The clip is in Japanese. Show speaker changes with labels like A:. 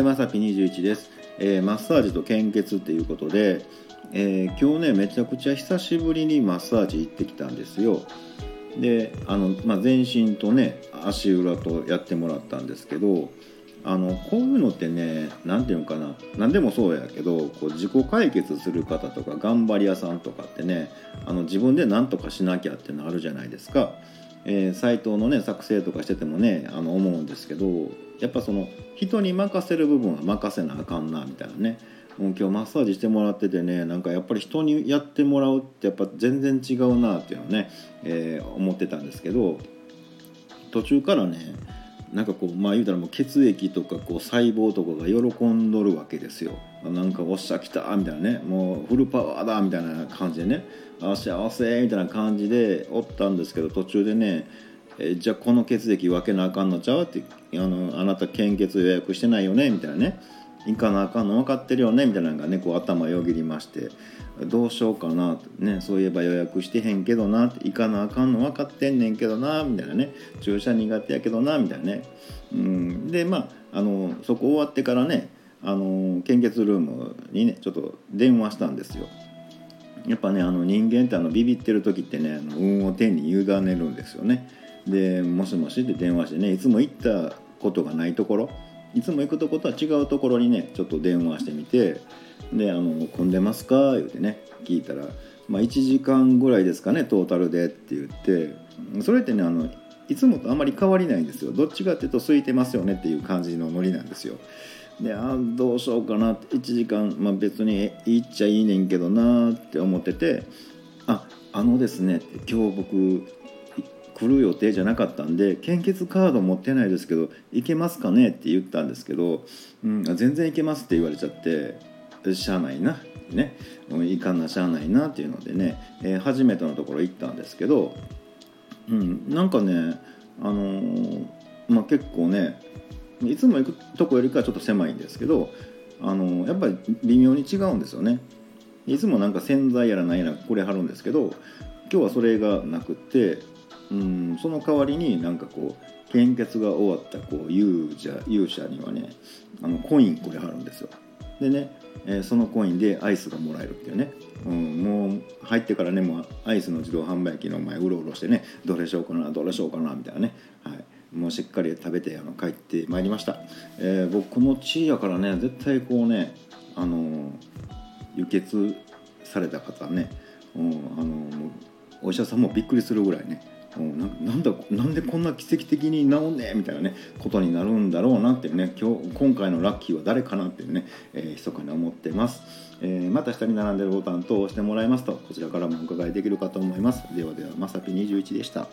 A: はいまさぴ21です、えー、マッサージと献血っていうことで、えー、今日ねめちゃくちゃ久しぶりにマッサージ行ってきたんですよ。であの、まあ、全身とね足裏とやってもらったんですけどあのこういうのってね何て言うのかな。何でもそうやけどこう自己解決する方とか頑張り屋さんとかってねあの自分で何とかしなきゃってのあるじゃないですか。えー、サイトのね作成とかしててもねあの思うんですけどやっぱその人に任せる部分は任せなあかんなみたいなね。今日マッサージしてもらっててねなんかやっぱり人にやってもらうってやっぱ全然違うなっていうのね、えー、思ってたんですけど途中からねなんかこうまあ言うたらもう血液とかこう細胞とかが喜んどるわけですよ。なんかおっしゃ来たみたいなね。もうフルパワーだみたいな感じでね。あ幸せみたいな感じでおったんですけど途中でねえじゃあこの血液分けなあかんのちゃう？ってあのあなた献血予約してないよね？みたいなね。行かなあかんの分かってるよねみたいなのがねこう頭よぎりましてどうしようかなねそういえば予約してへんけどな行かなあかんの分かってんねんけどなみたいなね注射苦手やけどなみたいなね。うんでまああのそこ終わってからねあの献血ルームにねちょっと電話したんですよ。やっぱねあの人間ってあのビビってる時ってねあの運を天に委ねるんですよね。で「もしもし」って電話してねいつも行ったことがないところいつも行くとことは違うところにねちょっと電話してみてで「あの混んでますか?」言うてね聞いたら「まあ、1時間ぐらいですかねトータルで」って言ってそれってねあのいつもとあまり変わりないんですよどっちかっていうと空いてますよねっていう感じのノリなんですよであどうしようかなって1時間、まあ、別に行っちゃいいねんけどなって思っててああのですね今日僕来る予定じゃなかったんで献血カード持ってないですけど行けますかね？って言ったんですけど、うん、全然行けますって言われちゃってしゃあないなね。行かんなしゃあないなっていうのでね、えー、初めてのところ行ったんですけど、うん、なんかねあのー、まあ、結構ねいつも行くとこよりかはちょっと狭いんですけどあのー、やっぱり微妙に違うんですよね。いつもなんか洗剤やら何やらこれ貼るんですけど今日はそれがなくってうんその代わりになんかこう献血が終わったこう勇者勇者にはねあのコインこれ貼るんですよ。でね、えー、そのコインでアイスがもらえるっていうね、うん、もう入ってからねもうアイスの自動販売機の前うろうろしてねどれしようかなどれしようかなみたいなね、はい、もうしっかり食べてあの帰ってまいりました、えー、僕の地位やからね絶対こうねあの輸血された方ね、うん、あのお医者さんもびっくりするぐらいねななんだなんでこんな奇跡的に治んねえみたいなねことになるんだろうなっていうね今日今回のラッキーは誰かなっていうね、えー、密かに思ってます、えー、また下に並んでるボタンと押してもらいますとこちらからもお伺いできるかと思います。ではではまさぴ21でした。